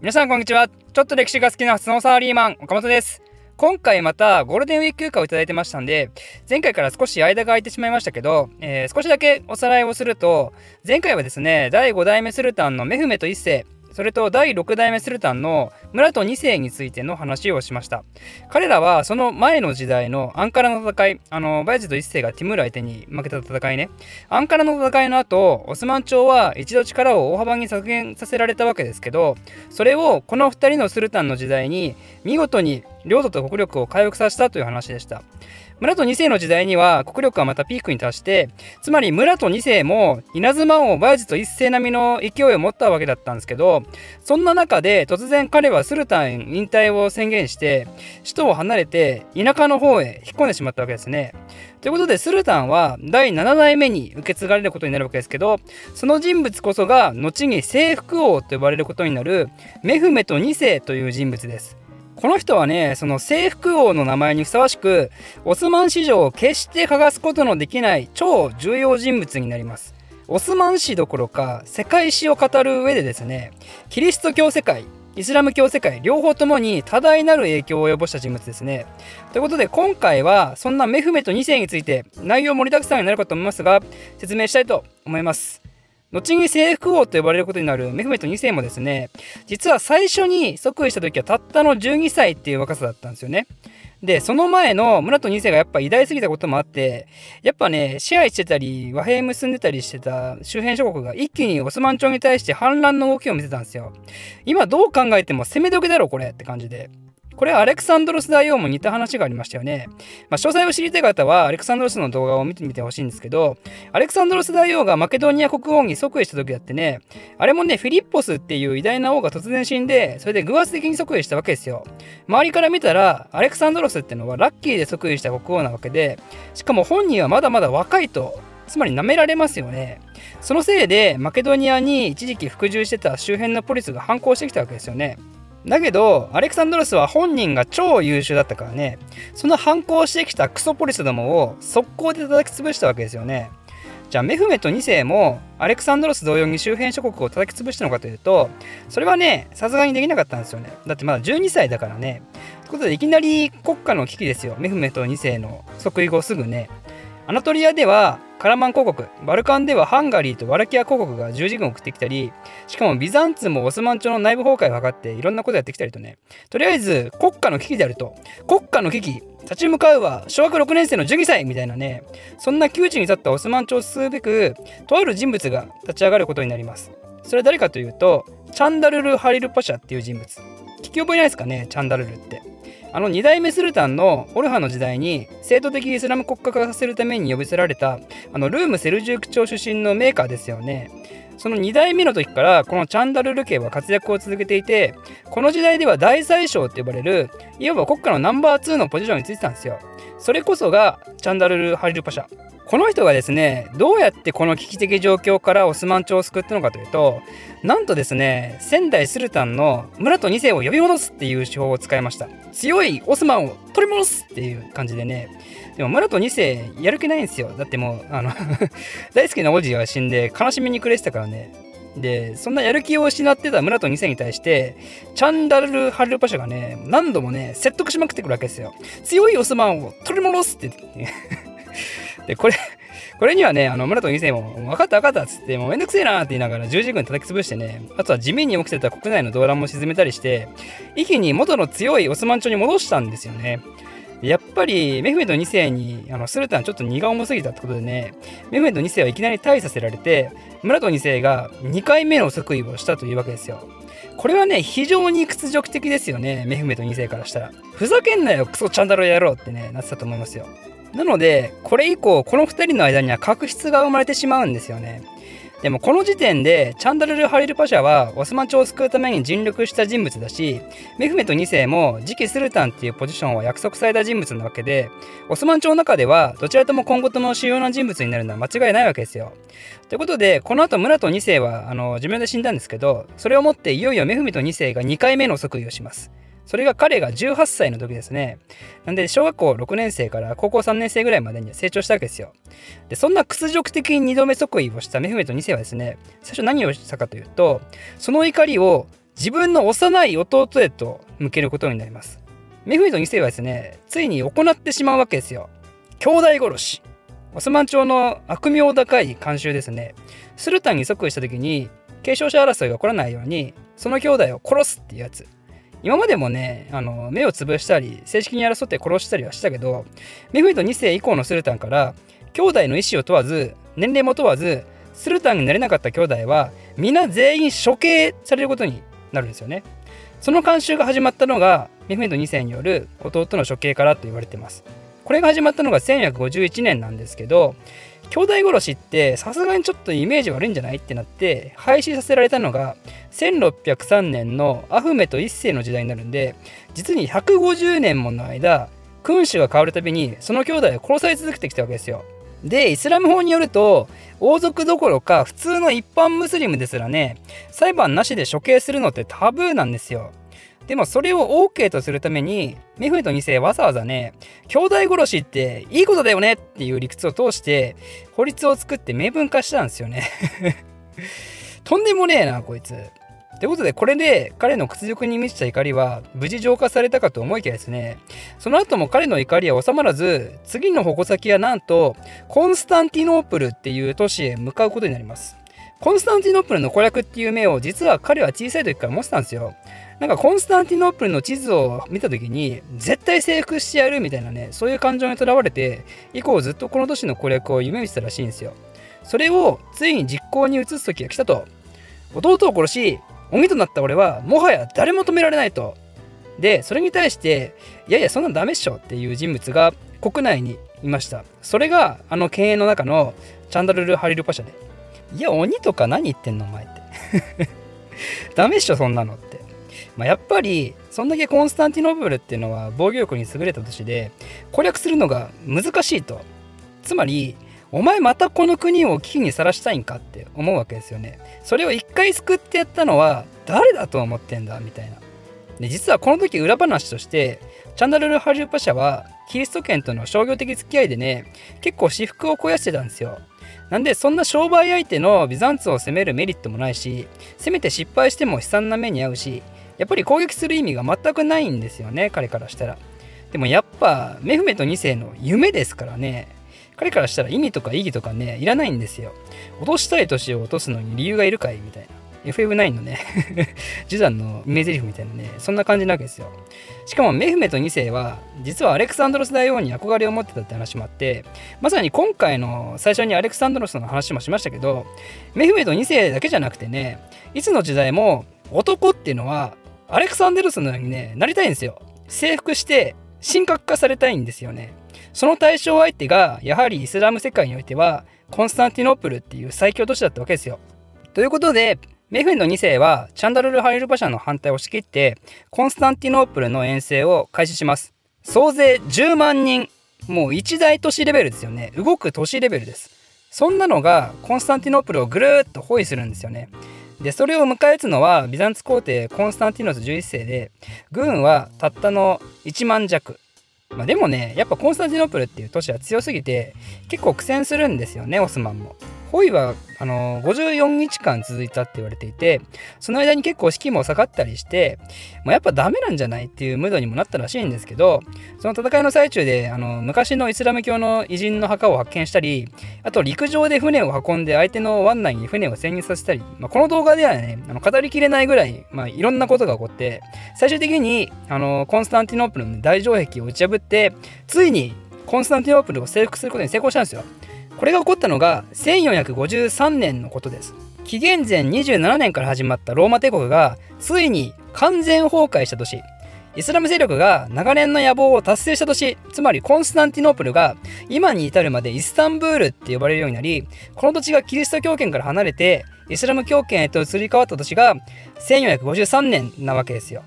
皆さんこんにちは。ちょっと歴史が好きなスノーサーリーマン、岡本です。今回またゴールデンウィーク休暇をいただいてましたんで、前回から少し間が空いてしまいましたけど、えー、少しだけおさらいをすると、前回はですね、第5代目スルタンのメフメト1世、それと第6代目スルタンの村と2世についての話をしました。彼らはその前の時代のアンカラの戦いあのバイジド1世がティムール相手に負けた戦いね。アンカラの戦いの後オスマン朝は一度力を大幅に削減させられたわけですけどそれをこの2人のスルタンの時代に見事に領土と国力を回復させたという話でした。村と2世の時代には国力はまたピークに達してつまり村と2世も稲妻王バイジと一世並みの勢いを持ったわけだったんですけどそんな中で突然彼はスルタン引退を宣言して首都を離れて田舎の方へ引っ込んでしまったわけですね。ということでスルタンは第7代目に受け継がれることになるわけですけどその人物こそが後に征服王と呼ばれることになるメフメト2世という人物です。この人はね、その征服王の名前にふさわしく、オスマン史上を決して欠かすことのできない超重要人物になります。オスマン史どころか世界史を語る上でですね、キリスト教世界、イスラム教世界両方ともに多大なる影響を及ぼした人物ですね。ということで今回はそんなメフメト2世について内容盛りだくさんになるかと思いますが説明したいと思います。後に征服王と呼ばれることになるメフメト2世もですね実は最初に即位した時はたったの12歳っていう若さだったんですよね。でその前の村と2世がやっぱ偉大すぎたこともあってやっぱね支配してたり和平結んでたりしてた周辺諸国が一気にオスマン朝に対して反乱の動きを見せたんですよ。今どう考えても攻め時だろこれって感じで。これはアレクサンドロス大王も似た話がありましたよね。まあ、詳細を知りたい方はアレクサンドロスの動画を見てみてほしいんですけど、アレクサンドロス大王がマケドニア国王に即位した時だってね、あれもね、フィリッポスっていう偉大な王が突然死んで、それで偶発的に即位したわけですよ。周りから見たら、アレクサンドロスってのはラッキーで即位した国王なわけで、しかも本人はまだまだ若いと。つまり舐められますよね。そのせいでマケドニアに一時期服従してた周辺のポリスが反抗してきたわけですよね。だけど、アレクサンドロスは本人が超優秀だったからね、その反抗してきたクソポリスどもを速攻で叩き潰したわけですよね。じゃあメフメト2世もアレクサンドロス同様に周辺諸国を叩き潰したのかというと、それはね、さすがにできなかったんですよね。だってまだ12歳だからね。ということでいきなり国家の危機ですよ。メフメト2世の即位後すぐね。アナトリアではカラマン公国バルカンではハンガリーとワラキア公国が十字軍を送ってきたりしかもビザンツもオスマン朝の内部崩壊を図っていろんなことやってきたりとね。とりあえず国家の危機であると。国家の危機立ち向かうは小学6年生の12歳みたいなね。そんな窮地に立ったオスマン朝を進むべくとある人物が立ち上がることになります。それは誰かというとチャンダルル・ハリル・パシャっていう人物。聞き覚えないですかね？チャンダルルって。あの2代目スルタンのオルハの時代に制度的イスラム国家化させるために呼び捨てられたあのルーム・セルジューク朝出身のメーカーですよね。その2代目の時からこのチャンダルル家は活躍を続けていてこの時代では大宰相って呼ばれるいわば国家のナンバー2のポジションについてたんですよ。それこそがチャンダルル・ハリルパシャ。この人がですねどうやってこの危機的状況からオスマン朝を救ったのかというとなんとですね仙台スルタンの村と2世を呼び戻すっていう手法を使いました。強いオスマンを取り戻すっていう感じでね。でも村と2世やる気ないんですよ。だってもうあの 大好きな王子が死んで悲しみに暮れてたからね。でそんなやる気を失ってた村と2世に対してチャンダル・ハルルパシャがね何度もね説得しまくってくるわけですよ。強いオスマンを取り戻すって。で、これ、これにはね、あの、村と2世も、分かった分かったっつって、もうめんどくせえなって言いながら十字軍叩き潰してね、あとは地味に起きてた国内の動乱も沈めたりして、一気に元の強いオスマン朝に戻したんですよね。やっぱりメフメド2世にあのスルタンちょっと荷が重すぎたってことでね、メフメド2世はいきなり退位させられて、村と2世が2回目の即位をしたというわけですよ。これはね、非常に屈辱的ですよね、メフメド2世からしたら。ふざけんなよ、クソチャンダロやろうってね、なってたと思いますよ。なので、これ以降、この2人の間には確執が生まれてしまうんですよね。でもこの時点でチャンダルル・ハリル・パシャはオスマン朝を救うために尽力した人物だしメフメト2世も次期スルタンっていうポジションは約束された人物なわけでオスマン朝の中ではどちらとも今後とも主要な人物になるのは間違いないわけですよ。ということでこの後村と2世はあの寿命で死んだんですけどそれをもっていよいよメフメト2世が2回目の即位をします。それが彼が18歳の時ですね。なんで、小学校6年生から高校3年生ぐらいまでには成長したわけですよ。で、そんな屈辱的に2度目即位をしたメフメト2世はですね、最初何をしたかというと、その怒りを自分の幼い弟へと向けることになります。メフメト2世はですね、ついに行ってしまうわけですよ。兄弟殺し。オスマン朝の悪名高い慣習ですね。スルタンに即位した時に継承者争いが起こらないようにその兄弟を殺すっていうやつ。今までもね、あの目を潰したり正式に争って殺したりはしたけど、メフメト2世以降のスルタンから兄弟の意思を問わず、年齢も問わず、スルタンになれなかった兄弟は皆全員処刑されることになるんですよね。その慣習が始まったのがメフメト2世による弟の処刑からと言われています。これが始まったのが1451年なんですけど、兄弟殺しってさすがにちょっとイメージ悪いんじゃないってなって廃止させられたのが1603年のアフメト1世の時代になるんで実に150年もの間君主が変わるたびにその兄弟は殺され続けてきたわけですよ。でイスラム法によると王族どころか普通の一般ムスリムですらね裁判なしで処刑するのってタブーなんですよ。でもそれを OK とするためにメフメト2世わざわざね兄弟殺しっていいことだよねっていう理屈を通して法律を作って明文化したんですよね。とんでもねえなこいつ。ということでこれで彼の屈辱に満ちた怒りは無事浄化されたかと思いきやですね。その後も彼の怒りは収まらず次の矛先はなんとコンスタンティノープルっていう都市へ向かうことになります。コンスタンティノープルの攻略っていう目を実は彼は小さい時から持ってたんですよ。なんかコンスタンティノープルの地図を見た時に絶対征服してやるみたいなねそういう感情にとらわれて以降ずっとこの都市の攻略を夢見てたらしいんですよ。それをついに実行に移す時が来たと。弟を殺し鬼となった俺はもはや誰も止められないと。でそれに対していやいやそんなんダメっしょっていう人物が国内にいました。それがあの犬猿の中のチャンダルル・ハリルパシャで。いや鬼とか何言ってんのお前って。ダメっしょそんなの。まあ、やっぱりそんだけコンスタンティノープルっていうのは防御力に優れた都市で攻略するのが難しいと。つまりお前またこの国を危機にさらしたいんかって思うわけですよね。それを一回救ってやったのは誰だと思ってんだみたいな。で実はこの時裏話としてチャンダルル・ハリューパ社はキリスト圏との商業的付き合いでね結構私服を肥やしてたんですよ。なんでそんな商売相手のビザンツを攻めるメリットもないしせめて失敗しても悲惨な目に遭うしやっぱり攻撃する意味が全くないんですよね彼からしたら。でもやっぱメフメト2世の夢ですからね。彼からしたら意味とか意義とかねいらないんですよ。落としたい年を落とすのに理由がいるかいみたいな。FF9 のね ジュザンのイメージリフみたいなねそんな感じなわけですよ。しかもメフメト2世は実はアレクサンドロス大王に憧れを持ってたって話もあってまさに今回の最初にアレクサンドロスの話もしましたけどメフメト2世だけじゃなくてねいつの時代も男っていうのはアレクサンデルスのようにね、なりたいんですよ。征服して神格化されたいんですよね。その対象相手が、やはりイスラム世界においては、コンスタンティノープルっていう最強都市だったわけですよ。ということで、メフェンの2世はチャンダルル・ハリル・パシャの反対を押し切って、コンスタンティノープルの遠征を開始します。総勢10万人。もう一大都市レベルですよね。動く都市レベルです。そんなのがコンスタンティノープルをぐるーっと包囲するんですよね。でそれを迎え撃つのはビザンツ皇帝コンスタンティノス11世で軍はたったの1万弱まあ、でもねやっぱコンスタンティノープルっていう都市は強すぎて結構苦戦するんですよねオスマンも。包囲はあの54日間続いたって言われていてその間に結構士気も下がったりしてもうやっぱダメなんじゃないっていうムードにもなったらしいんですけどその戦いの最中であの昔のイスラム教の偉人の墓を発見したりあと陸上で船を運んで相手の湾内に船を潜入させたり、まあ、この動画ではねあの語りきれないぐらい、まあ、いろんなことが起こって最終的にあのコンスタンティノープルの大城壁を打ち破ってついにコンスタンティノープルを征服することに成功したんですよ。これが起こったのが1453年のことです。紀元前27年から始まったローマ帝国がついに完全崩壊した年。イスラム勢力が長年の野望を達成した年。つまりコンスタンティノープルが今に至るまでイスタンブールって呼ばれるようになりこの土地がキリスト教圏から離れてイスラム教圏へと移り変わった年が1453年なわけですよ。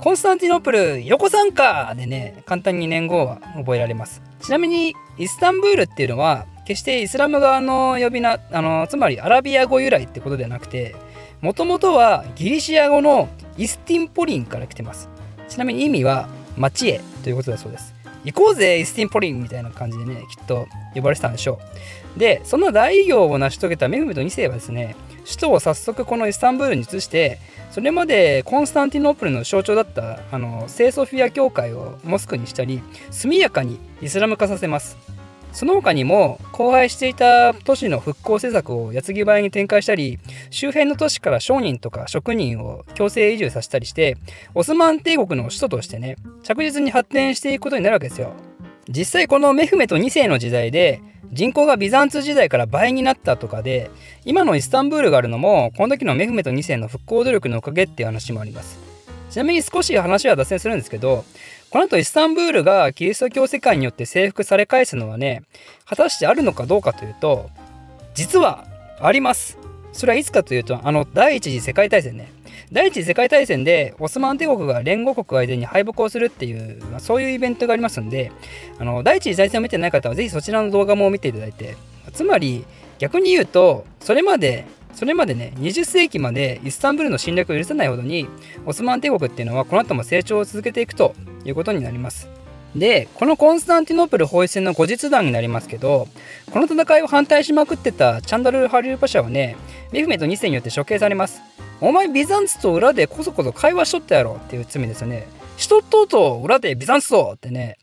コンスタンティノープル横参加でね簡単に年号は覚えられます。ちなみにイスタンブールっていうのは決してイスラム側の呼び名あのつまりアラビア語由来ってことではなくてもともとはギリシア語のイスティンポリンから来てます。ちなみに意味は町へということだそうです。行こうぜイスティンポリンみたいな感じでねきっと呼ばれてたんでしょう。でそんな大偉業を成し遂げたメフメト2世はですね首都を早速このイスタンブールに移してそれまでコンスタンティノープルの象徴だったあの聖ソフィア教会をモスクにしたり速やかにイスラム化させます。その他にも荒廃していた都市の復興政策を矢継ぎ早に展開したり周辺の都市から商人とか職人を強制移住させたりしてオスマン帝国の首都としてね着実に発展していくことになるわけですよ。実際このメフメト2世の時代で人口がビザンツ時代から倍になったとかで今のイスタンブールがあるのもこの時のメフメト2世の復興努力のおかげっていう話もあります。ちなみに少し話は脱線するんですけどこの後イスタンブールがキリスト教世界によって征服され返すのはね果たしてあるのかどうかというと実はあります。それはいつかというとあの第一次世界大戦ね。第一次世界大戦でオスマン帝国が連合国相手に敗北をするっていう、まあ、そういうイベントがありますんであの第一次大戦を見てない方はぜひそちらの動画も見ていただいてつまり逆に言うとそれまでそれまでね20世紀までイスタンブールの侵略を許さないほどにオスマン帝国っていうのはこの後も成長を続けていくということになりますでこのコンスタンティノープル包囲戦の後日談になりますけどこの戦いを反対しまくってたチャンダル・ハリウパシャはねメフメト2世によって処刑されますお前ビザンツと裏でこそこそ会話しとったやろっていう罪ですよね。しとっとうと裏でビザンツとってね。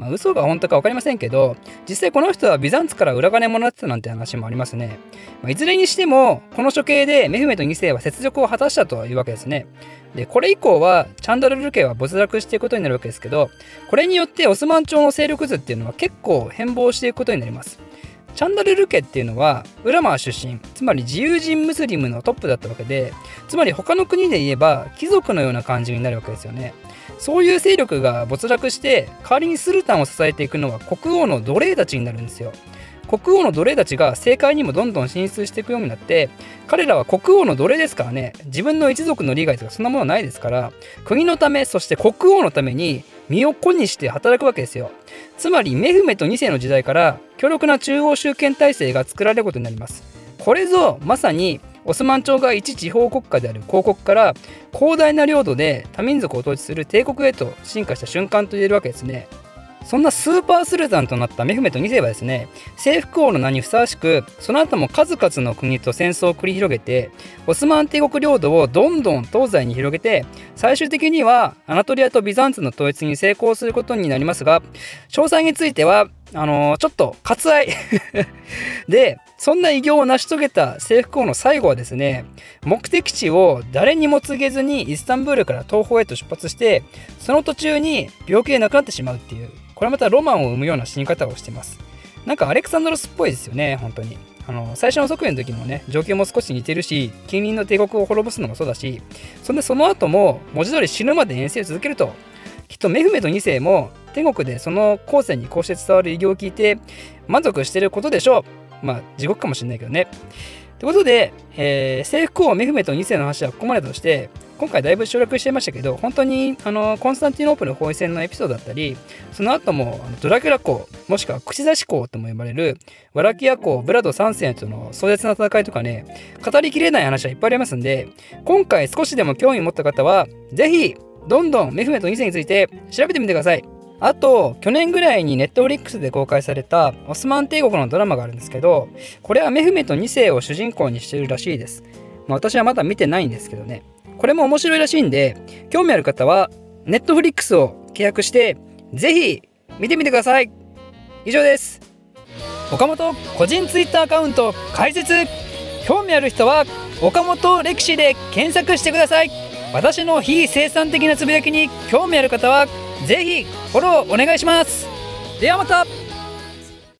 まあ嘘が本当か分かりませんけど、実際この人はビザンツから裏金もらってたなんて話もありますね。まあ、いずれにしても、この処刑でメフメト2世は雪辱を果たしたというわけですね。で、これ以降はチャンダルル家は没落していくことになるわけですけど、これによってオスマン朝の勢力図っていうのは結構変貌していくことになります。チャンダルル家っていうのはウラマー出身つまり自由人ムスリムのトップだったわけでつまり他の国で言えば貴族のような感じになるわけですよねそういう勢力が没落して代わりにスルタンを支えていくのは国王の奴隷たちになるんですよ。国王の奴隷たちが政界にもどんどん進出していくようになって彼らは国王の奴隷ですからね自分の一族の利害とかそんなものはないですから国のためそして国王のために身を粉にして働くわけですよ。つまりメフメト2世の時代から強力な中央集権体制が作られることになります。これぞまさにオスマン朝が一地方国家である広国から広大な領土で多民族を統治する帝国へと進化した瞬間と言えるわけですね。そんなスーパースルタンとなったメフメト2世はですね征服王の名にふさわしくその後も数々の国と戦争を繰り広げてオスマン帝国領土をどんどん東西に広げて最終的にはアナトリアとビザンツの統一に成功することになりますが詳細についてはあのー、ちょっと割愛。でそんな偉業を成し遂げた征服王の最後はですね目的地を誰にも告げずにイスタンブールから東方へと出発してその途中に病気で亡くなってしまうっていうこれまたロマンを生むような死に方をしてます。なんかアレクサンドロスっぽいですよね本当に。あの最初の側面の時もね状況も少し似てるし近隣の帝国を滅ぼすのもそうだしそんでその後も文字通り死ぬまで遠征を続けると。きっとメフメト2世も天国でその後世にこうして伝わる偉業を聞いて満足してることでしょう。まあ地獄かもしれないけどね。ということで、えー、征服王メフメト2世の話はここまでとして今回だいぶ省略してましたけど本当にあのコンスタンティノープル包囲戦のエピソードだったりその後もドラキュラ公もしくは口差し公とも呼ばれるワラキア公ブラド3世との壮絶な戦いとかね語りきれない話はいっぱいありますんで今回少しでも興味を持った方は是非どんどんメフメト2世について調べてみてください。あと、去年ぐらいにネットフリックスで公開されたオスマン帝国のドラマがあるんですけど、これはメフメト2世を主人公にしているらしいです。まあ、私はまだ見てないんですけどね。これも面白いらしいんで、興味ある方は、ネットフリックスを契約して、ぜひ見てみてください。以上です。岡本個人ツイッターアカウント開設興味ある人は岡本歴史で検索してください私の非生産的なつぶやきに興味ある方はぜひフォローお願いします。ではまた。